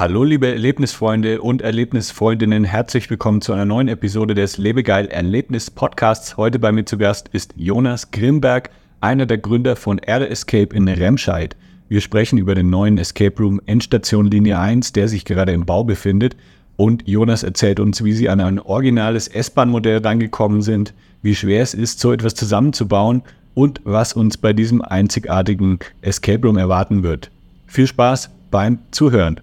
Hallo liebe Erlebnisfreunde und Erlebnisfreundinnen, herzlich willkommen zu einer neuen Episode des Lebegeil Erlebnis Podcasts. Heute bei mir zu Gast ist Jonas Grimberg, einer der Gründer von Erde Escape in Remscheid. Wir sprechen über den neuen Escape Room Endstation Linie 1, der sich gerade im Bau befindet. Und Jonas erzählt uns, wie sie an ein originales S-Bahn-Modell rangekommen sind, wie schwer es ist, so etwas zusammenzubauen und was uns bei diesem einzigartigen Escape Room erwarten wird. Viel Spaß beim Zuhören.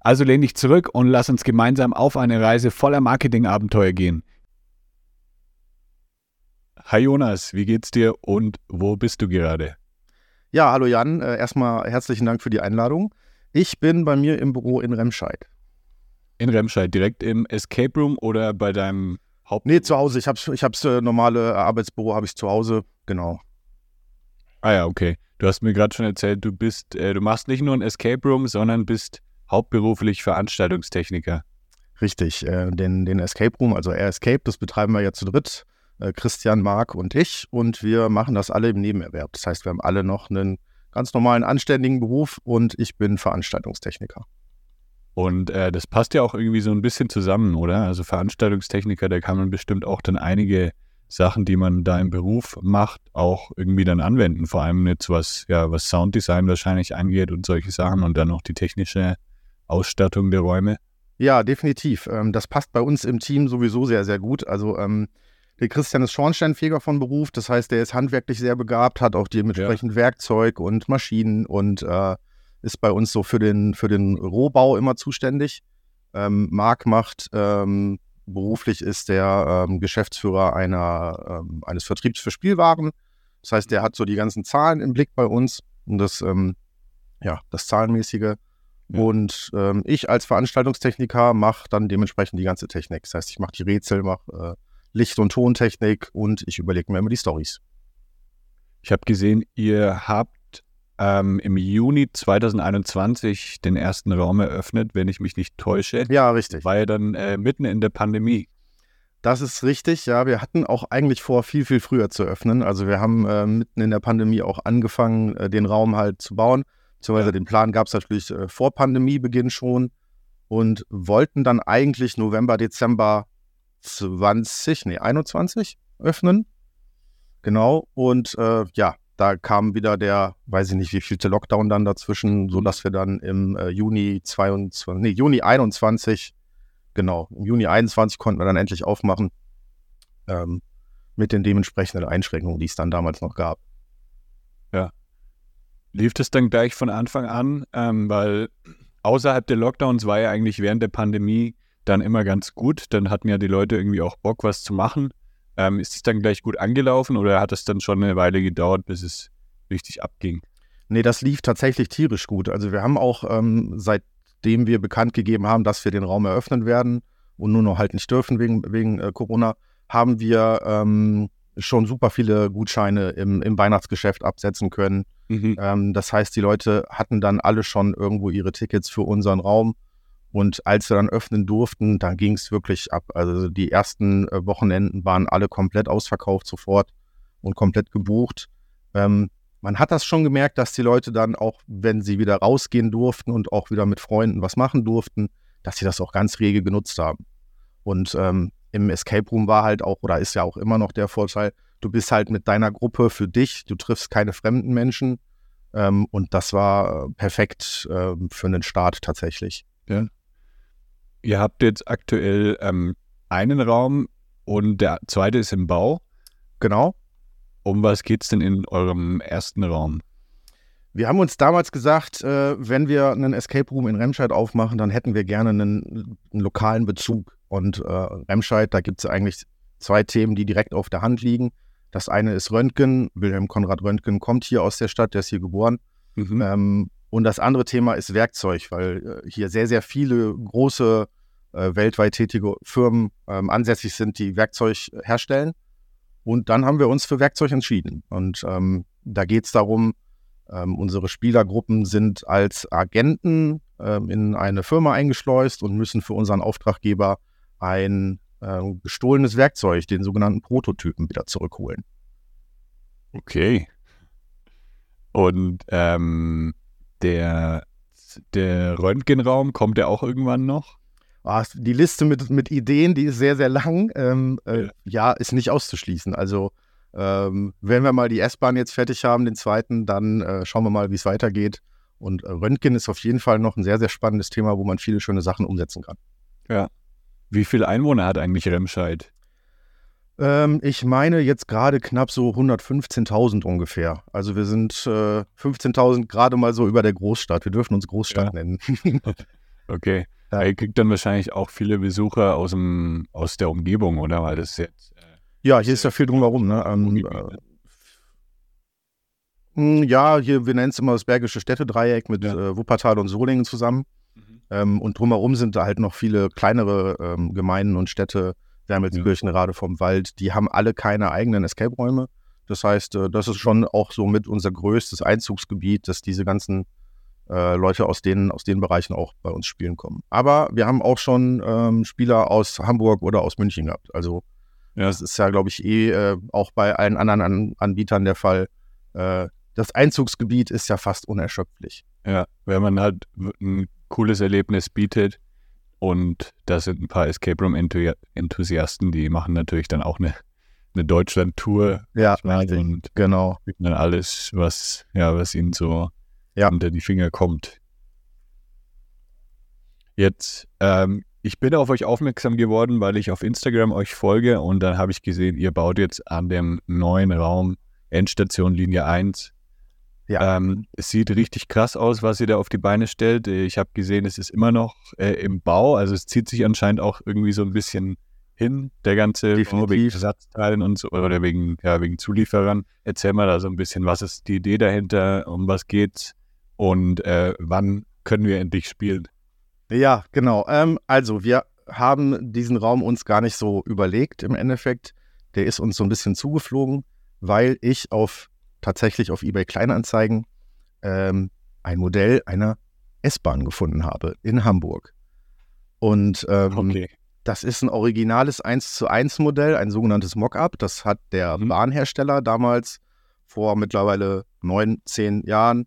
Also lehn dich zurück und lass uns gemeinsam auf eine Reise voller Marketingabenteuer gehen. Hi Jonas, wie geht's dir und wo bist du gerade? Ja, hallo Jan, äh, erstmal herzlichen Dank für die Einladung. Ich bin bei mir im Büro in Remscheid. In Remscheid, direkt im Escape Room oder bei deinem Haupt? Nee, zu Hause. Ich habe ich hab's äh, normale Arbeitsbüro habe ich zu Hause, genau. Ah ja, okay. Du hast mir gerade schon erzählt, du bist, äh, du machst nicht nur ein Escape Room, sondern bist hauptberuflich Veranstaltungstechniker. Richtig, äh, den, den Escape Room, also Air Escape, das betreiben wir ja zu dritt, äh, Christian, Marc und ich. Und wir machen das alle im Nebenerwerb. Das heißt, wir haben alle noch einen ganz normalen, anständigen Beruf und ich bin Veranstaltungstechniker. Und äh, das passt ja auch irgendwie so ein bisschen zusammen, oder? Also Veranstaltungstechniker, da kann man bestimmt auch dann einige Sachen, die man da im Beruf macht, auch irgendwie dann anwenden. Vor allem jetzt was, ja, was Sounddesign wahrscheinlich angeht und solche Sachen und dann noch die technische Ausstattung der Räume? Ja, definitiv. Ähm, das passt bei uns im Team sowieso sehr, sehr gut. Also ähm, der Christian ist Schornsteinfeger von Beruf, das heißt, der ist handwerklich sehr begabt, hat auch dementsprechend ja. Werkzeug und Maschinen und äh, ist bei uns so für den, für den Rohbau immer zuständig. Ähm, Marc macht ähm, beruflich ist der ähm, Geschäftsführer einer, ähm, eines Vertriebs für Spielwaren. Das heißt, der hat so die ganzen Zahlen im Blick bei uns und das, ja, das Zahlenmäßige. Und ähm, ich als Veranstaltungstechniker mache dann dementsprechend die ganze Technik. Das heißt, ich mache die Rätsel, mache äh, Licht- und Tontechnik und ich überlege mir immer die Stories. Ich habe gesehen, ihr habt ähm, im Juni 2021 den ersten Raum eröffnet, wenn ich mich nicht täusche. Ja, richtig. War ja dann äh, mitten in der Pandemie. Das ist richtig, ja. Wir hatten auch eigentlich vor, viel, viel früher zu öffnen. Also wir haben äh, mitten in der Pandemie auch angefangen, äh, den Raum halt zu bauen. Beziehungsweise den Plan gab es natürlich äh, vor Pandemiebeginn schon und wollten dann eigentlich November, Dezember 20, nee, 21 öffnen. Genau. Und äh, ja, da kam wieder der, weiß ich nicht, wie vielte Lockdown dann dazwischen, sodass wir dann im äh, Juni 22, nee, Juni 21, genau, im Juni 21 konnten wir dann endlich aufmachen. Ähm, mit den dementsprechenden Einschränkungen, die es dann damals noch gab. Ja. Lief das dann gleich von Anfang an? Ähm, weil außerhalb der Lockdowns war ja eigentlich während der Pandemie dann immer ganz gut. Dann hatten ja die Leute irgendwie auch Bock, was zu machen. Ähm, ist es dann gleich gut angelaufen oder hat es dann schon eine Weile gedauert, bis es richtig abging? Nee, das lief tatsächlich tierisch gut. Also wir haben auch, ähm, seitdem wir bekannt gegeben haben, dass wir den Raum eröffnen werden und nur noch halt nicht dürfen wegen, wegen äh, Corona, haben wir ähm, schon super viele Gutscheine im, im Weihnachtsgeschäft absetzen können. Mhm. Ähm, das heißt, die Leute hatten dann alle schon irgendwo ihre Tickets für unseren Raum. Und als wir dann öffnen durften, dann ging es wirklich ab. Also die ersten äh, Wochenenden waren alle komplett ausverkauft sofort und komplett gebucht. Ähm, man hat das schon gemerkt, dass die Leute dann auch, wenn sie wieder rausgehen durften und auch wieder mit Freunden was machen durften, dass sie das auch ganz rege genutzt haben. Und ähm, im Escape Room war halt auch, oder ist ja auch immer noch der Vorteil, du bist halt mit deiner Gruppe für dich, du triffst keine fremden Menschen. Ähm, und das war äh, perfekt äh, für einen Start tatsächlich. Ja. Ihr habt jetzt aktuell ähm, einen Raum und der zweite ist im Bau. Genau. Um was geht es denn in eurem ersten Raum? Wir haben uns damals gesagt, äh, wenn wir einen Escape Room in Remscheid aufmachen, dann hätten wir gerne einen, einen lokalen Bezug. Und äh, Remscheid, da gibt es eigentlich zwei Themen, die direkt auf der Hand liegen. Das eine ist Röntgen. Wilhelm Konrad Röntgen kommt hier aus der Stadt, der ist hier geboren. Mhm. Ähm, und das andere Thema ist Werkzeug, weil äh, hier sehr, sehr viele große äh, weltweit tätige Firmen ähm, ansässig sind, die Werkzeug herstellen. Und dann haben wir uns für Werkzeug entschieden. Und ähm, da geht es darum, ähm, unsere Spielergruppen sind als Agenten ähm, in eine Firma eingeschleust und müssen für unseren Auftraggeber ein äh, gestohlenes Werkzeug, den sogenannten Prototypen, wieder zurückholen. Okay. Und ähm, der, der Röntgenraum, kommt der auch irgendwann noch? Ah, die Liste mit, mit Ideen, die ist sehr, sehr lang. Ähm, äh, ja, ist nicht auszuschließen. Also ähm, wenn wir mal die S-Bahn jetzt fertig haben, den zweiten, dann äh, schauen wir mal, wie es weitergeht. Und äh, Röntgen ist auf jeden Fall noch ein sehr, sehr spannendes Thema, wo man viele schöne Sachen umsetzen kann. Ja. Wie viele Einwohner hat eigentlich Remscheid? Ähm, ich meine jetzt gerade knapp so 115.000 ungefähr. Also wir sind äh, 15.000 gerade mal so über der Großstadt. Wir dürfen uns Großstadt ja. nennen. okay. Ja. Ihr kriegt dann wahrscheinlich auch viele Besucher aus, dem, aus der Umgebung, oder? Weil das jetzt ja, hier ist ja viel drumherum. Ne? Ähm, äh, hm, ja, hier, wir nennen es immer das Bergische Städtedreieck mit ja. äh, Wuppertal und Solingen zusammen. Ähm, und drumherum sind da halt noch viele kleinere ähm, Gemeinden und Städte, Wermelskirchen, ja. Rade vom Wald, die haben alle keine eigenen Escape-Räume. Das heißt, äh, das ist schon auch so mit unser größtes Einzugsgebiet, dass diese ganzen äh, Leute aus den, aus den Bereichen auch bei uns spielen kommen. Aber wir haben auch schon ähm, Spieler aus Hamburg oder aus München gehabt. Also ja. Das ist ja, glaube ich, eh äh, auch bei allen anderen An Anbietern der Fall. Äh, das Einzugsgebiet ist ja fast unerschöpflich. Ja, wenn man halt ein cooles Erlebnis bietet und da sind ein paar Escape Room Enthusiasten, die machen natürlich dann auch eine, eine Deutschland-Tour. Ja, und genau. Dann alles, was, ja, was ihnen so ja. unter die Finger kommt. Jetzt ähm, ich bin auf euch aufmerksam geworden, weil ich auf Instagram euch folge und dann habe ich gesehen, ihr baut jetzt an dem neuen Raum Endstation Linie 1. Ja. Ähm, es sieht richtig krass aus, was ihr da auf die Beine stellt. Ich habe gesehen, es ist immer noch äh, im Bau, also es zieht sich anscheinend auch irgendwie so ein bisschen hin, der ganze Bau wegen Ersatzteilen und so, oder wegen, ja, wegen Zulieferern. Erzähl mal da so ein bisschen, was ist die Idee dahinter, um was geht's und äh, wann können wir endlich spielen? Ja, genau. Ähm, also wir haben diesen Raum uns gar nicht so überlegt im Endeffekt. Der ist uns so ein bisschen zugeflogen, weil ich auf tatsächlich auf eBay Kleinanzeigen ähm, ein Modell einer S-Bahn gefunden habe in Hamburg. Und ähm, okay. das ist ein originales 1 zu 1 Modell, ein sogenanntes Mockup. Das hat der mhm. Bahnhersteller damals vor mittlerweile neun, zehn Jahren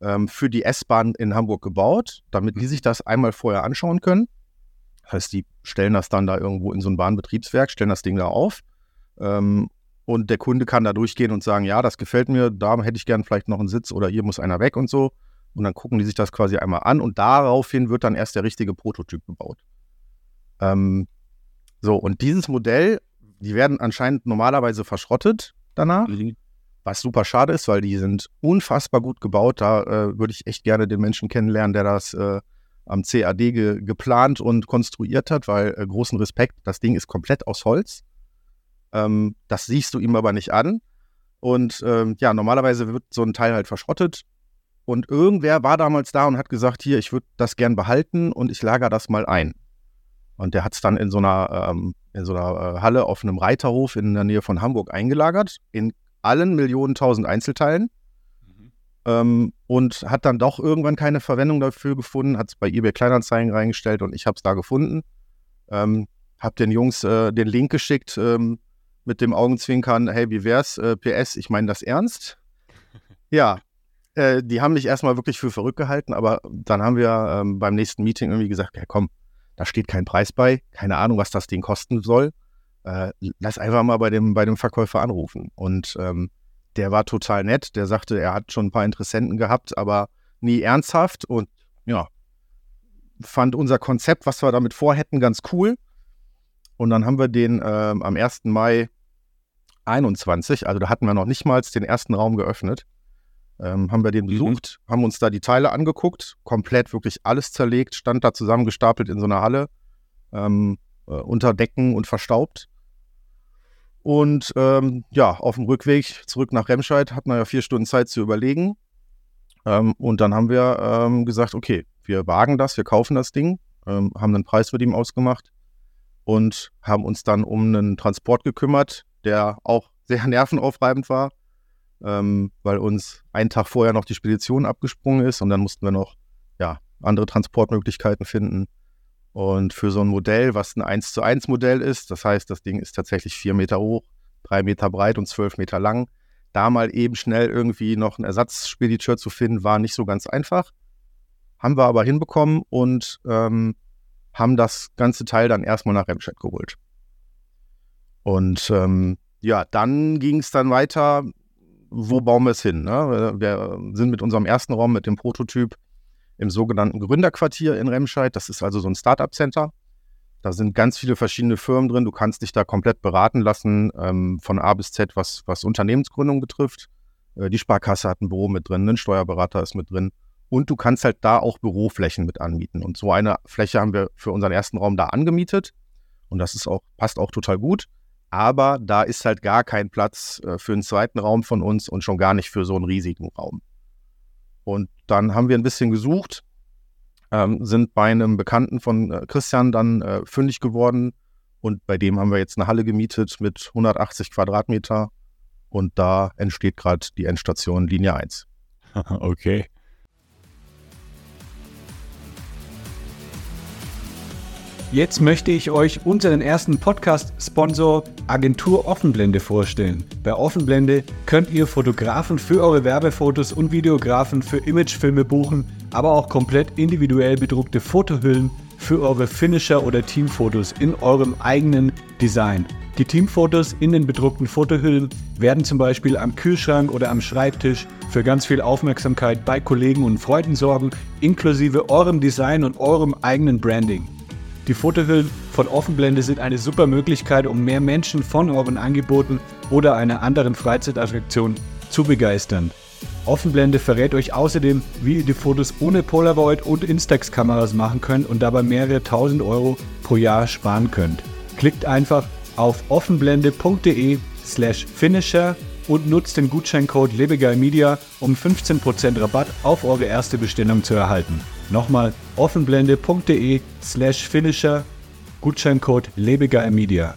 ähm, für die S-Bahn in Hamburg gebaut, damit die mhm. sich das einmal vorher anschauen können. Das heißt, die stellen das dann da irgendwo in so ein Bahnbetriebswerk, stellen das Ding da auf. Ähm, und der Kunde kann da durchgehen und sagen, ja, das gefällt mir, da hätte ich gern vielleicht noch einen Sitz oder hier muss einer weg und so. Und dann gucken die sich das quasi einmal an und daraufhin wird dann erst der richtige Prototyp gebaut. Ähm, so, und dieses Modell, die werden anscheinend normalerweise verschrottet danach. Mhm. Was super schade ist, weil die sind unfassbar gut gebaut. Da äh, würde ich echt gerne den Menschen kennenlernen, der das äh, am CAD ge geplant und konstruiert hat, weil äh, großen Respekt, das Ding ist komplett aus Holz. Ähm, das siehst du ihm aber nicht an. Und ähm, ja, normalerweise wird so ein Teil halt verschrottet. Und irgendwer war damals da und hat gesagt, hier, ich würde das gern behalten und ich lager das mal ein. Und der hat es dann in so einer, ähm, in so einer äh, Halle auf einem Reiterhof in der Nähe von Hamburg eingelagert, in allen Millionen tausend Einzelteilen mhm. ähm, und hat dann doch irgendwann keine Verwendung dafür gefunden, hat es bei eBay Kleinanzeigen reingestellt und ich habe es da gefunden. Ähm, habe den Jungs äh, den Link geschickt ähm, mit dem Augenzwinkern, hey, wie wär's? Äh, PS, ich meine das ernst. ja, äh, die haben mich erstmal wirklich für verrückt gehalten, aber dann haben wir ähm, beim nächsten Meeting irgendwie gesagt, ja komm, da steht kein Preis bei, keine Ahnung, was das Ding kosten soll. äh, lass einfach mal bei dem, bei dem Verkäufer anrufen. Und ähm, der war total nett. Der sagte, er hat schon ein paar Interessenten gehabt, aber nie ernsthaft. Und ja, fand unser Konzept, was wir damit vorhätten, ganz cool. Und dann haben wir den ähm, am 1. Mai 21, also da hatten wir noch nicht mal den ersten Raum geöffnet, ähm, haben wir den mhm. besucht, mhm. haben uns da die Teile angeguckt, komplett wirklich alles zerlegt, stand da zusammengestapelt in so einer Halle, ähm, äh, unter Decken und verstaubt. Und ähm, ja, auf dem Rückweg zurück nach Remscheid hatten wir ja vier Stunden Zeit zu überlegen. Ähm, und dann haben wir ähm, gesagt, okay, wir wagen das, wir kaufen das Ding, ähm, haben einen Preis mit ihm ausgemacht und haben uns dann um einen Transport gekümmert, der auch sehr nervenaufreibend war, ähm, weil uns einen Tag vorher noch die Spedition abgesprungen ist und dann mussten wir noch ja, andere Transportmöglichkeiten finden. Und für so ein Modell, was ein 1 zu 1 Modell ist, das heißt, das Ding ist tatsächlich vier Meter hoch, drei Meter breit und zwölf Meter lang, da mal eben schnell irgendwie noch einen Ersatzspediteur zu finden, war nicht so ganz einfach. Haben wir aber hinbekommen und ähm, haben das ganze Teil dann erstmal nach Remscheid geholt. Und ähm, ja, dann ging es dann weiter, wo bauen wir es hin? Ne? Wir sind mit unserem ersten Raum, mit dem Prototyp, im sogenannten Gründerquartier in Remscheid. Das ist also so ein Startup-Center. Da sind ganz viele verschiedene Firmen drin. Du kannst dich da komplett beraten lassen, ähm, von A bis Z, was, was Unternehmensgründung betrifft. Äh, die Sparkasse hat ein Büro mit drin, ein Steuerberater ist mit drin. Und du kannst halt da auch Büroflächen mit anmieten. Und so eine Fläche haben wir für unseren ersten Raum da angemietet. Und das ist auch, passt auch total gut. Aber da ist halt gar kein Platz äh, für einen zweiten Raum von uns und schon gar nicht für so einen riesigen Raum. Und dann haben wir ein bisschen gesucht, ähm, sind bei einem Bekannten von äh, Christian dann äh, fündig geworden. Und bei dem haben wir jetzt eine Halle gemietet mit 180 Quadratmeter. Und da entsteht gerade die Endstation Linie 1. Okay. Jetzt möchte ich euch unseren ersten Podcast-Sponsor Agentur Offenblende vorstellen. Bei Offenblende könnt ihr Fotografen für eure Werbefotos und Videografen für Imagefilme buchen, aber auch komplett individuell bedruckte Fotohüllen für eure Finisher oder Teamfotos in eurem eigenen Design. Die Teamfotos in den bedruckten Fotohüllen werden zum Beispiel am Kühlschrank oder am Schreibtisch für ganz viel Aufmerksamkeit bei Kollegen und Freunden sorgen, inklusive eurem Design und eurem eigenen Branding. Die Fotohüllen von Offenblende sind eine super Möglichkeit, um mehr Menschen von euren Angeboten oder einer anderen Freizeitattraktion zu begeistern. Offenblende verrät euch außerdem, wie ihr die Fotos ohne Polaroid und Instax-Kameras machen könnt und dabei mehrere tausend Euro pro Jahr sparen könnt. Klickt einfach auf offenblende.de slash finisher und nutzt den Gutscheincode LebegeilMedia, um 15% Rabatt auf eure erste Bestellung zu erhalten. Nochmal offenblende.de slash finisher, Gutscheincode LebegeilMedia.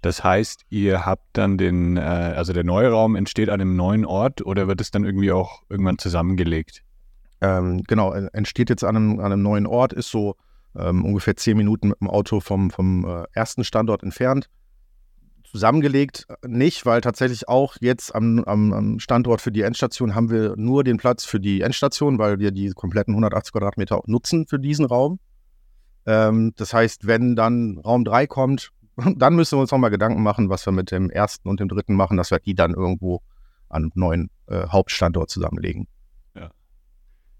Das heißt, ihr habt dann den, äh, also der neue Raum entsteht an einem neuen Ort oder wird es dann irgendwie auch irgendwann zusammengelegt? Ähm, genau, entsteht jetzt an einem, an einem neuen Ort, ist so ähm, ungefähr zehn Minuten mit dem Auto vom, vom äh, ersten Standort entfernt zusammengelegt nicht, weil tatsächlich auch jetzt am, am, am, Standort für die Endstation haben wir nur den Platz für die Endstation, weil wir die kompletten 180 Quadratmeter auch nutzen für diesen Raum. Ähm, das heißt, wenn dann Raum 3 kommt, dann müssen wir uns nochmal Gedanken machen, was wir mit dem ersten und dem dritten machen, dass wir die dann irgendwo an einem neuen äh, Hauptstandort zusammenlegen. Ja.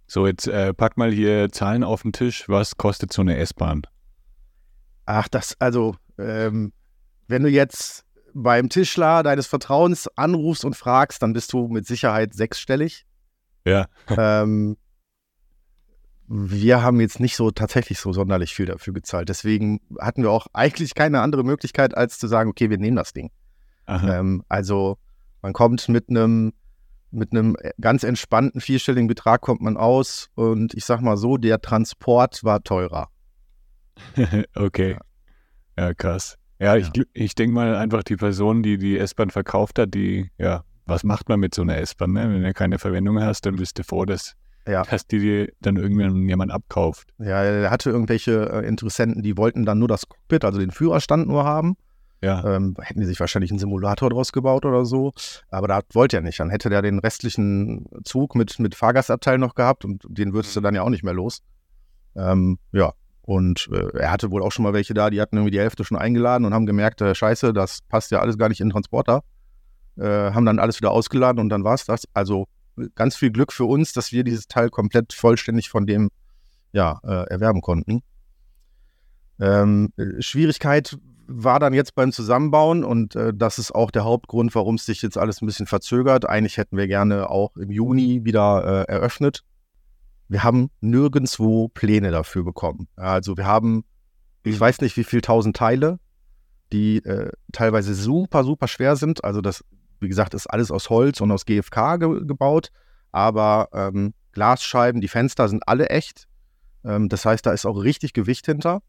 So, jetzt äh, pack mal hier Zahlen auf den Tisch. Was kostet so eine S-Bahn? Ach, das, also, ähm, wenn du jetzt beim Tischler deines Vertrauens anrufst und fragst, dann bist du mit Sicherheit sechsstellig. Ja. ähm, wir haben jetzt nicht so tatsächlich so sonderlich viel dafür gezahlt. Deswegen hatten wir auch eigentlich keine andere Möglichkeit, als zu sagen, okay, wir nehmen das Ding. Ähm, also man kommt mit einem mit einem ganz entspannten vierstelligen Betrag kommt man aus und ich sag mal so, der Transport war teurer. okay. Ja. ja, krass. Ja, ich, ja. ich denke mal einfach die Person, die die S-Bahn verkauft hat, die, ja, was macht man mit so einer S-Bahn? Ne? Wenn du keine Verwendung hast, dann bist du froh, dass, ja. dass die, die dann irgendwann jemand abkauft. Ja, er hatte irgendwelche äh, Interessenten, die wollten dann nur das Cockpit, also den Führerstand nur haben. Ja. Ähm, hätten die sich wahrscheinlich einen Simulator draus gebaut oder so. Aber da wollte er nicht. Dann hätte der den restlichen Zug mit, mit Fahrgastabteil noch gehabt und den würdest du mhm. dann ja auch nicht mehr los. Ähm, ja, Und äh, er hatte wohl auch schon mal welche da, die hatten irgendwie die Hälfte schon eingeladen und haben gemerkt, äh, scheiße, das passt ja alles gar nicht in den Transporter. Äh, haben dann alles wieder ausgeladen und dann war es das. Also ganz viel Glück für uns, dass wir dieses Teil komplett vollständig von dem ja, äh, erwerben konnten. Ähm, Schwierigkeit war dann jetzt beim Zusammenbauen und äh, das ist auch der Hauptgrund, warum es sich jetzt alles ein bisschen verzögert. Eigentlich hätten wir gerne auch im Juni wieder äh, eröffnet wir haben nirgendwo Pläne dafür bekommen. Also wir haben, ich weiß nicht, wie viele tausend Teile, die äh, teilweise super, super schwer sind. Also das, wie gesagt, ist alles aus Holz und aus GFK ge gebaut, aber ähm, Glasscheiben, die Fenster sind alle echt. Ähm, das heißt, da ist auch richtig Gewicht hinter.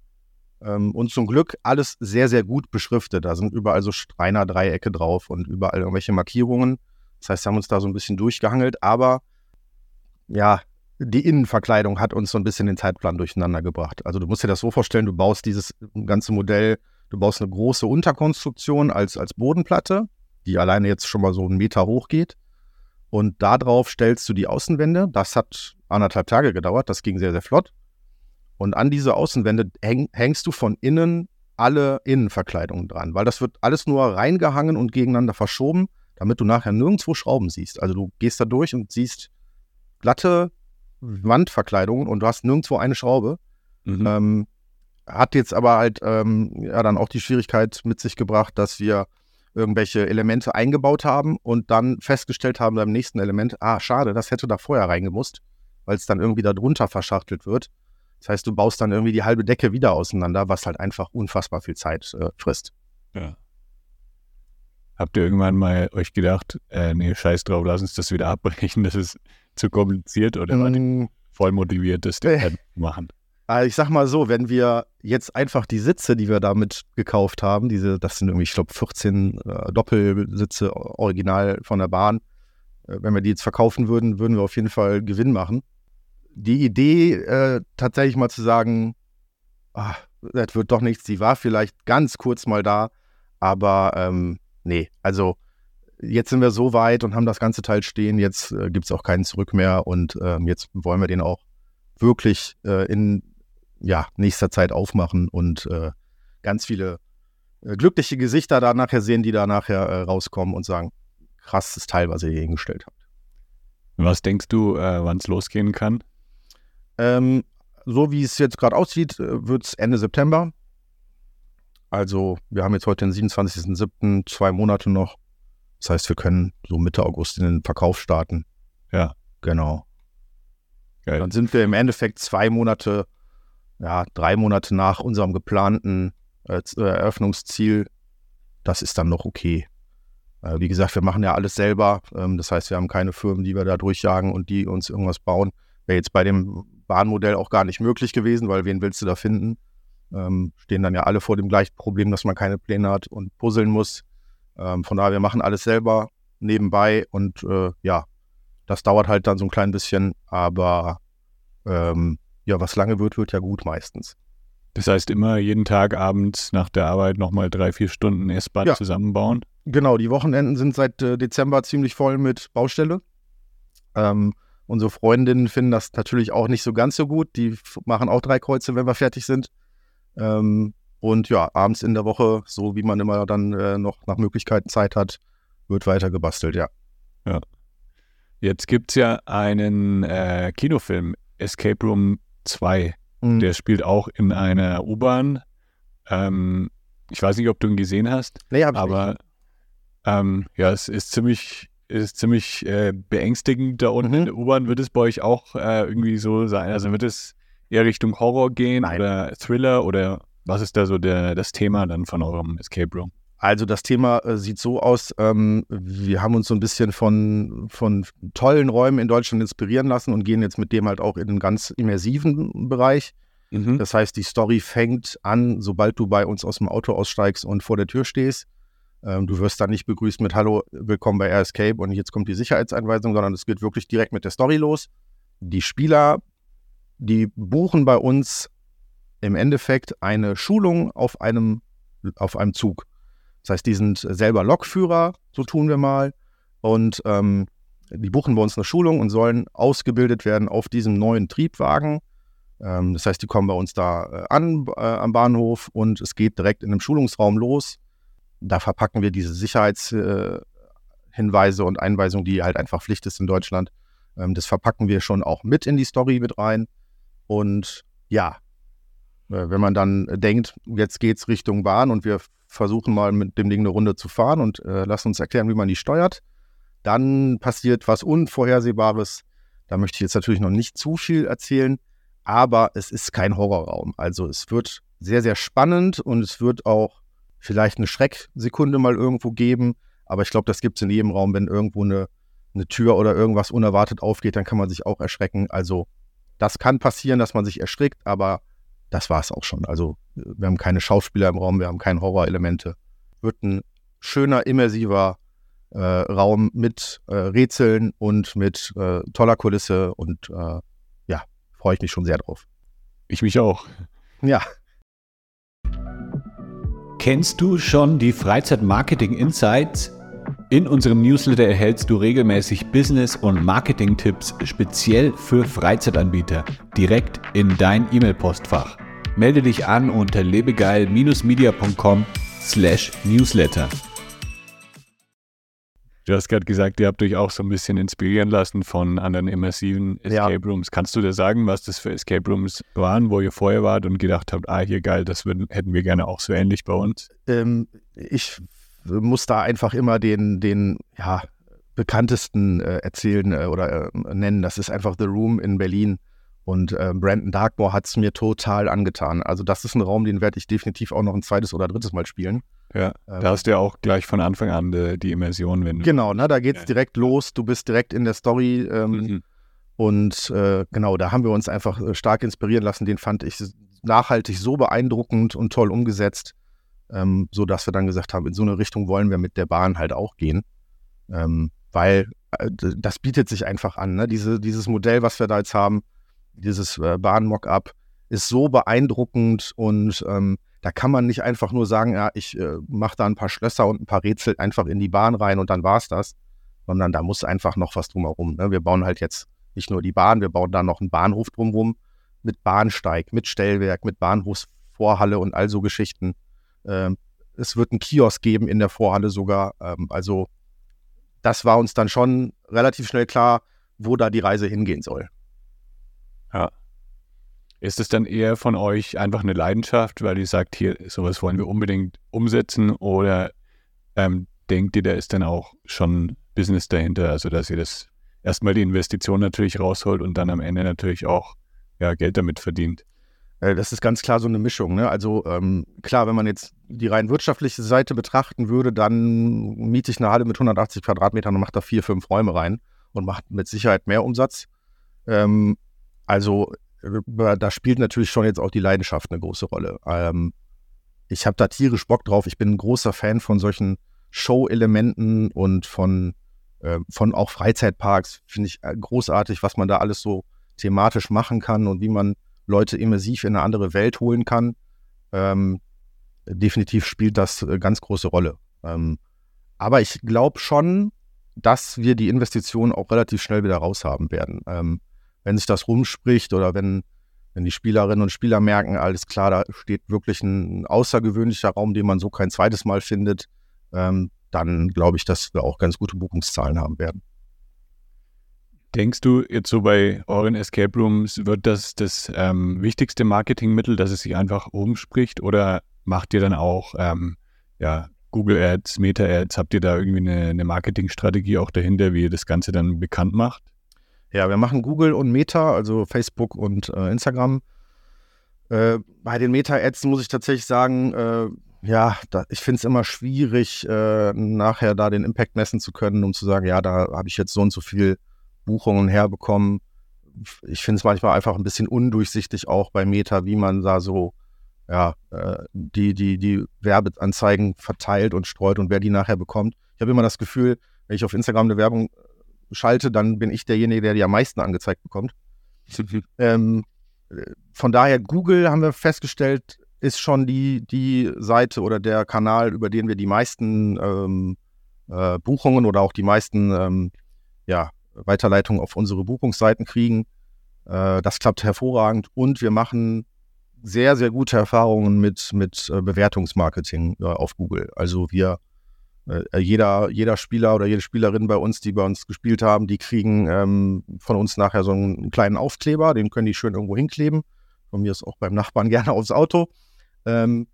Ähm, und zum Glück alles sehr, sehr gut beschriftet. Da sind überall so Streiner-Dreiecke drauf und überall irgendwelche Markierungen. Das heißt, wir haben uns da so ein bisschen durchgehangelt, aber ja, die Innenverkleidung hat uns so ein bisschen den Zeitplan durcheinander gebracht. Also du musst dir das so vorstellen, du baust dieses ganze Modell, du baust eine große Unterkonstruktion als, als Bodenplatte, die alleine jetzt schon mal so einen Meter hoch geht. Und darauf stellst du die Außenwände. Das hat anderthalb Tage gedauert, das ging sehr, sehr flott. Und an diese Außenwände häng, hängst du von innen alle Innenverkleidungen dran, weil das wird alles nur reingehangen und gegeneinander verschoben, damit du nachher nirgendwo Schrauben siehst. Also du gehst da durch und siehst glatte Wandverkleidungen und du hast nirgendwo eine Schraube. Mhm. Ähm, hat jetzt aber halt ähm, ja dann auch die Schwierigkeit mit sich gebracht, dass wir irgendwelche Elemente eingebaut haben und dann festgestellt haben beim nächsten Element, ah, schade, das hätte da vorher reingemusst, weil es dann irgendwie da drunter verschachtelt wird. Das heißt, du baust dann irgendwie die halbe Decke wieder auseinander, was halt einfach unfassbar viel Zeit äh, frisst. Ja. Habt ihr irgendwann mal euch gedacht, äh, nee, scheiß drauf, lass uns das wieder abbrechen, das ist zu kompliziert oder mm. voll motiviert, das äh, machen? Also ich sag mal so, wenn wir jetzt einfach die Sitze, die wir damit gekauft haben, diese, das sind irgendwie, ich glaube, 14 äh, Doppelsitze original von der Bahn, äh, wenn wir die jetzt verkaufen würden, würden wir auf jeden Fall Gewinn machen. Die Idee, äh, tatsächlich mal zu sagen, ach, das wird doch nichts, die war vielleicht ganz kurz mal da, aber ähm, nee, also jetzt sind wir so weit und haben das ganze Teil stehen, jetzt äh, gibt es auch keinen Zurück mehr und ähm, jetzt wollen wir den auch wirklich äh, in ja, nächster Zeit aufmachen und äh, ganz viele äh, glückliche Gesichter da nachher sehen, die da nachher äh, rauskommen und sagen, krasses Teil, was ihr hier hingestellt habt. Was denkst du, äh, wann es losgehen kann? Ähm, so wie es jetzt gerade aussieht, wird es Ende September. Also wir haben jetzt heute den 27.07., zwei Monate noch. Das heißt, wir können so Mitte August in den Verkauf starten. Ja. Genau. Geil. Dann sind wir im Endeffekt zwei Monate, ja, drei Monate nach unserem geplanten äh, äh Eröffnungsziel. Das ist dann noch okay. Äh, wie gesagt, wir machen ja alles selber. Ähm, das heißt, wir haben keine Firmen, die wir da durchjagen und die uns irgendwas bauen. Wäre jetzt bei dem Bahnmodell auch gar nicht möglich gewesen, weil wen willst du da finden? ähm, stehen dann ja alle vor dem gleichen Problem, dass man keine Pläne hat und puzzeln muss. Ähm, von daher, wir machen alles selber nebenbei und äh, ja, das dauert halt dann so ein klein bisschen, aber ähm, ja, was lange wird, wird ja gut meistens. Das heißt immer jeden Tag abends nach der Arbeit nochmal drei, vier Stunden S-Bahn ja. zusammenbauen? Genau, die Wochenenden sind seit äh, Dezember ziemlich voll mit Baustelle. Ähm, unsere Freundinnen finden das natürlich auch nicht so ganz so gut. Die machen auch drei Kreuze, wenn wir fertig sind. Ähm, und ja, abends in der Woche, so wie man immer dann äh, noch nach Möglichkeiten Zeit hat, wird weiter gebastelt, ja. Ja. Jetzt gibt es ja einen äh, Kinofilm, Escape Room 2. Mhm. Der spielt auch in einer U-Bahn. Ähm, ich weiß nicht, ob du ihn gesehen hast. Nee, hab ich aber ähm, ja, es ist ziemlich, ist ziemlich äh, beängstigend da unten mhm. in der U-Bahn. Wird es bei euch auch äh, irgendwie so sein? Also wird es eher Richtung Horror gehen Nein. oder Thriller oder was ist da so der, das Thema dann von eurem Escape Room? Also das Thema äh, sieht so aus, ähm, wir haben uns so ein bisschen von, von tollen Räumen in Deutschland inspirieren lassen und gehen jetzt mit dem halt auch in einen ganz immersiven Bereich. Mhm. Das heißt, die Story fängt an, sobald du bei uns aus dem Auto aussteigst und vor der Tür stehst. Ähm, du wirst dann nicht begrüßt mit Hallo, willkommen bei Air Escape und jetzt kommt die Sicherheitseinweisung, sondern es geht wirklich direkt mit der Story los. Die Spieler die buchen bei uns im Endeffekt eine Schulung auf einem, auf einem Zug. Das heißt, die sind selber Lokführer, so tun wir mal. Und ähm, die buchen bei uns eine Schulung und sollen ausgebildet werden auf diesem neuen Triebwagen. Ähm, das heißt, die kommen bei uns da äh, an äh, am Bahnhof und es geht direkt in einem Schulungsraum los. Da verpacken wir diese Sicherheitshinweise äh, und Einweisungen, die halt einfach Pflicht ist in Deutschland. Ähm, das verpacken wir schon auch mit in die Story mit rein. Und ja, wenn man dann denkt, jetzt geht's Richtung Bahn und wir versuchen mal mit dem Ding eine Runde zu fahren und äh, lassen uns erklären, wie man die steuert, dann passiert was Unvorhersehbares. Da möchte ich jetzt natürlich noch nicht zu viel erzählen, aber es ist kein Horrorraum. Also es wird sehr, sehr spannend und es wird auch vielleicht eine Schrecksekunde mal irgendwo geben. Aber ich glaube, das gibt es in jedem Raum, wenn irgendwo eine, eine Tür oder irgendwas unerwartet aufgeht, dann kann man sich auch erschrecken. Also das kann passieren, dass man sich erschrickt, aber das war es auch schon. Also wir haben keine Schauspieler im Raum, wir haben keine Horrorelemente. Wird ein schöner, immersiver äh, Raum mit äh, Rätseln und mit äh, toller Kulisse und äh, ja, freue ich mich schon sehr drauf. Ich mich auch. Ja. Kennst du schon die Freizeit Marketing Insights? In unserem Newsletter erhältst du regelmäßig Business- und Marketing-Tipps speziell für Freizeitanbieter direkt in dein E-Mail-Postfach. Melde dich an unter lebegeil-media.com/newsletter. Du hast gerade gesagt, ihr habt euch auch so ein bisschen inspirieren lassen von anderen immersiven Escape ja. Rooms. Kannst du dir sagen, was das für Escape Rooms waren, wo ihr vorher wart und gedacht habt, ah, hier geil, das würden, hätten wir gerne auch so ähnlich bei uns? Ähm, ich muss da einfach immer den, den ja, bekanntesten äh, erzählen äh, oder äh, nennen. Das ist einfach The Room in Berlin. Und äh, Brandon Darkmore hat es mir total angetan. Also das ist ein Raum, den werde ich definitiv auch noch ein zweites oder drittes Mal spielen. Ja, ähm, da hast du ja auch gleich von Anfang an die, die Immersion. Wenn genau, ne, da geht es ja. direkt los. Du bist direkt in der Story. Ähm, mhm. Und äh, genau, da haben wir uns einfach äh, stark inspirieren lassen. Den fand ich nachhaltig so beeindruckend und toll umgesetzt ähm, so dass wir dann gesagt haben, in so eine Richtung wollen wir mit der Bahn halt auch gehen, ähm, weil äh, das bietet sich einfach an. Ne? Diese, dieses Modell, was wir da jetzt haben, dieses äh, Bahn-Mock-up, ist so beeindruckend und ähm, da kann man nicht einfach nur sagen, ja, ich äh, mache da ein paar Schlösser und ein paar Rätsel einfach in die Bahn rein und dann war es das, sondern da muss einfach noch was drumherum. Ne? Wir bauen halt jetzt nicht nur die Bahn, wir bauen da noch einen Bahnhof drumherum mit Bahnsteig, mit Stellwerk, mit Bahnhofsvorhalle und all so Geschichten. Ähm, es wird einen Kiosk geben in der Vorhalle sogar. Ähm, also das war uns dann schon relativ schnell klar, wo da die Reise hingehen soll. Ja. Ist es dann eher von euch einfach eine Leidenschaft, weil ihr sagt, hier, sowas wollen wir unbedingt umsetzen oder ähm, denkt ihr, da ist dann auch schon Business dahinter, also dass ihr das erstmal die Investition natürlich rausholt und dann am Ende natürlich auch ja, Geld damit verdient? Äh, das ist ganz klar so eine Mischung. Ne? Also ähm, klar, wenn man jetzt die rein wirtschaftliche Seite betrachten würde, dann miete ich eine Halle mit 180 Quadratmetern und mache da vier, fünf Räume rein und macht mit Sicherheit mehr Umsatz. Ähm, also äh, da spielt natürlich schon jetzt auch die Leidenschaft eine große Rolle. Ähm, ich habe da tierisch Bock drauf. Ich bin ein großer Fan von solchen Show-Elementen und von, äh, von auch Freizeitparks. Finde ich äh, großartig, was man da alles so thematisch machen kann und wie man Leute immersiv in eine andere Welt holen kann. Ähm, definitiv spielt das eine äh, ganz große Rolle. Ähm, aber ich glaube schon, dass wir die Investition auch relativ schnell wieder raushaben werden. Ähm, wenn sich das rumspricht oder wenn, wenn die Spielerinnen und Spieler merken, alles klar, da steht wirklich ein außergewöhnlicher Raum, den man so kein zweites Mal findet, ähm, dann glaube ich, dass wir auch ganz gute Buchungszahlen haben werden. Denkst du jetzt so bei euren Escape Rooms, wird das das ähm, wichtigste Marketingmittel, dass es sich einfach umspricht oder macht ihr dann auch ähm, ja, Google Ads, Meta Ads? Habt ihr da irgendwie eine, eine Marketingstrategie auch dahinter, wie ihr das Ganze dann bekannt macht? Ja, wir machen Google und Meta, also Facebook und äh, Instagram. Äh, bei den Meta-Ads muss ich tatsächlich sagen, äh, ja, da, ich finde es immer schwierig, äh, nachher da den Impact messen zu können, um zu sagen, ja, da habe ich jetzt so und so viel Buchungen herbekommen. Ich finde es manchmal einfach ein bisschen undurchsichtig auch bei Meta, wie man da so ja, äh, die, die, die Werbeanzeigen verteilt und streut und wer die nachher bekommt. Ich habe immer das Gefühl, wenn ich auf Instagram eine Werbung schalte, dann bin ich derjenige, der die am meisten angezeigt bekommt. ähm, von daher, Google haben wir festgestellt, ist schon die, die Seite oder der Kanal, über den wir die meisten ähm, äh, Buchungen oder auch die meisten ähm, ja, Weiterleitung auf unsere Buchungsseiten kriegen. Äh, das klappt hervorragend und wir machen sehr, sehr gute Erfahrungen mit, mit äh, Bewertungsmarketing äh, auf Google. Also wir, äh, jeder, jeder Spieler oder jede Spielerin bei uns, die bei uns gespielt haben, die kriegen ähm, von uns nachher so einen kleinen Aufkleber, den können die schön irgendwo hinkleben. Von mir ist auch beim Nachbarn gerne aufs Auto. Ähm,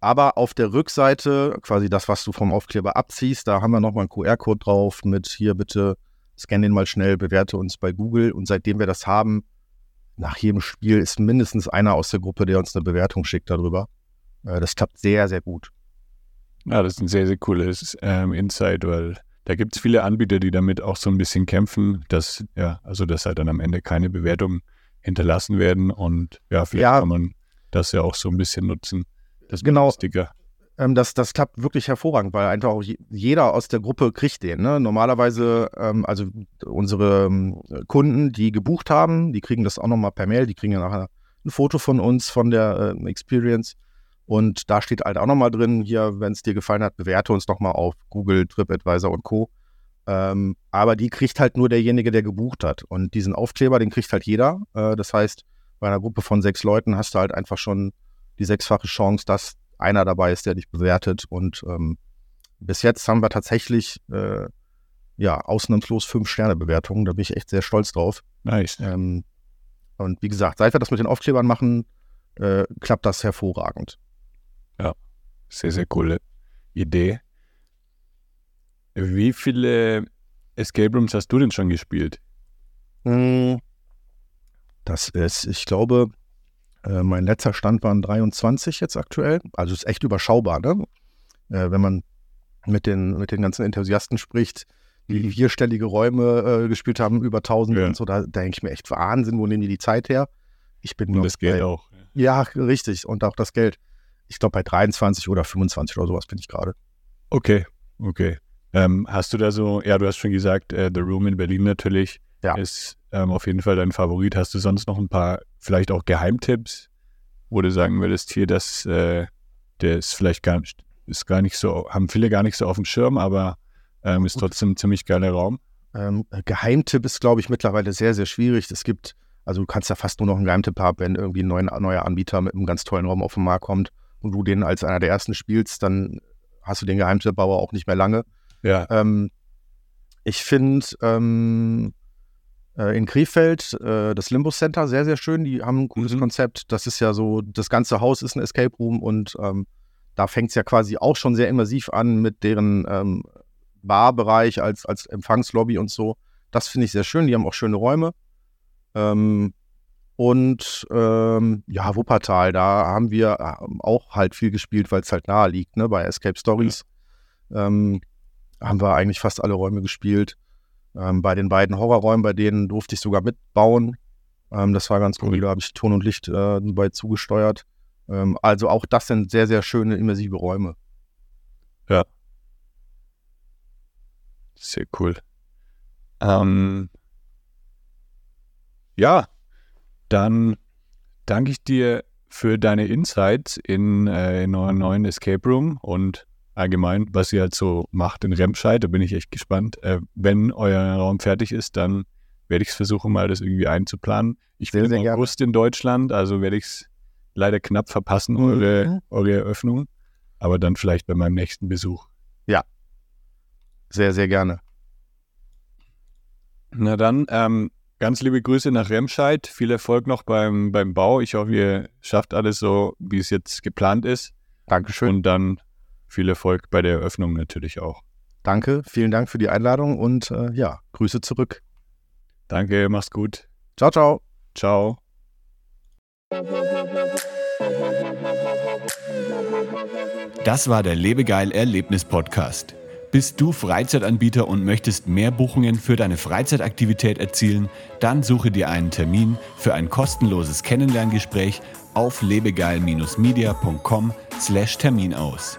aber auf der Rückseite, quasi das, was du vom Aufkleber abziehst, da haben wir nochmal einen QR-Code drauf mit hier bitte scan den mal schnell, bewerte uns bei Google. Und seitdem wir das haben, nach jedem Spiel ist mindestens einer aus der Gruppe, der uns eine Bewertung schickt darüber. Äh, das klappt sehr, sehr gut. Ja, das ist ein sehr, sehr cooles ähm, Insight, weil da gibt es viele Anbieter, die damit auch so ein bisschen kämpfen, dass, ja, also dass halt dann am Ende keine Bewertungen hinterlassen werden und ja, vielleicht ja, kann man das ja auch so ein bisschen nutzen. Das genau. Sticker. Ähm, das, das klappt wirklich hervorragend, weil einfach auch jeder aus der Gruppe kriegt den. Ne? Normalerweise, ähm, also unsere ähm, Kunden, die gebucht haben, die kriegen das auch nochmal per Mail, die kriegen ja nachher ein Foto von uns, von der äh, Experience. Und da steht halt auch nochmal drin, hier, wenn es dir gefallen hat, bewerte uns nochmal auf Google, TripAdvisor und Co. Ähm, aber die kriegt halt nur derjenige, der gebucht hat. Und diesen Aufkleber, den kriegt halt jeder. Äh, das heißt, bei einer Gruppe von sechs Leuten hast du halt einfach schon die sechsfache Chance, dass einer dabei ist, der dich bewertet. Und ähm, bis jetzt haben wir tatsächlich äh, ja ausnahmslos fünf Sterne Bewertungen. Da bin ich echt sehr stolz drauf. Nice. Ähm, und wie gesagt, seit wir das mit den Aufklebern machen, äh, klappt das hervorragend. Ja, sehr, sehr coole Idee. Wie viele Escape Rooms hast du denn schon gespielt? Hm, das ist, ich glaube, äh, mein letzter Stand waren 23 jetzt aktuell. Also ist echt überschaubar, ne? Äh, wenn man mit den, mit den ganzen Enthusiasten spricht, die mhm. vierstellige Räume äh, gespielt haben, über 1000 ja. und so, da, da denke ich mir echt Wahnsinn, wo nehmen die die Zeit her? Ich bin und das Geld bei, auch. Ja. ja, richtig. Und auch das Geld. Ich glaube, bei 23 oder 25 oder sowas bin ich gerade. Okay, okay. Ähm, hast du da so, ja, du hast schon gesagt, äh, The Room in Berlin natürlich ja. ist ähm, auf jeden Fall dein Favorit. Hast du sonst noch ein paar, vielleicht auch Geheimtipps, wo du sagen würdest, hier, das, äh, der ist vielleicht gar nicht, ist gar nicht so, haben viele gar nicht so auf dem Schirm, aber ähm, ist trotzdem ein ziemlich geiler Raum. Ähm, Geheimtipp ist, glaube ich, mittlerweile sehr, sehr schwierig. Es gibt, also du kannst ja fast nur noch einen Geheimtipp haben, wenn irgendwie ein neuer, neuer Anbieter mit einem ganz tollen Raum auf den Markt kommt und du den als einer der ersten spielst, dann hast du den Geheimtippbauer auch nicht mehr lange. Ja. Ähm, ich finde, ähm, äh, in Krefeld, äh, das Limbo Center, sehr, sehr schön. Die haben ein cooles mhm. Konzept. Das ist ja so, das ganze Haus ist ein Escape Room und ähm, da fängt es ja quasi auch schon sehr immersiv an mit deren ähm, Barbereich als, als Empfangslobby und so. Das finde ich sehr schön. Die haben auch schöne Räume. Ähm, und ähm, ja, Wuppertal, da haben wir ähm, auch halt viel gespielt, weil es halt nahe liegt, ne? Bei Escape Stories ähm, haben wir eigentlich fast alle Räume gespielt. Ähm, bei den beiden Horrorräumen, bei denen durfte ich sogar mitbauen. Ähm, das war ganz cool. Da habe ich Ton und Licht äh, bei zugesteuert. Ähm, also auch das sind sehr, sehr schöne, immersive Räume. Ja. Sehr cool. Ähm, ja, dann danke ich dir für deine Insights in, äh, in euren neuen Escape Room und allgemein, was ihr halt so macht in Remscheid. Da bin ich echt gespannt. Äh, wenn euer Raum fertig ist, dann werde ich es versuchen, mal das irgendwie einzuplanen. Ich bin im August gerne. in Deutschland, also werde ich es leider knapp verpassen, mhm. eure, eure Eröffnung. Aber dann vielleicht bei meinem nächsten Besuch. Ja. Sehr, sehr gerne. Na dann, ähm, ganz liebe Grüße nach Remscheid. Viel Erfolg noch beim, beim Bau. Ich hoffe, ihr schafft alles so, wie es jetzt geplant ist. Dankeschön. Und dann viel Erfolg bei der Eröffnung natürlich auch. Danke, vielen Dank für die Einladung und äh, ja, Grüße zurück. Danke, mach's gut. Ciao, ciao. Ciao. Das war der Lebegeil Erlebnis Podcast. Bist du Freizeitanbieter und möchtest mehr Buchungen für deine Freizeitaktivität erzielen? Dann suche dir einen Termin für ein kostenloses Kennenlerngespräch auf lebegeil-media.com/termin aus.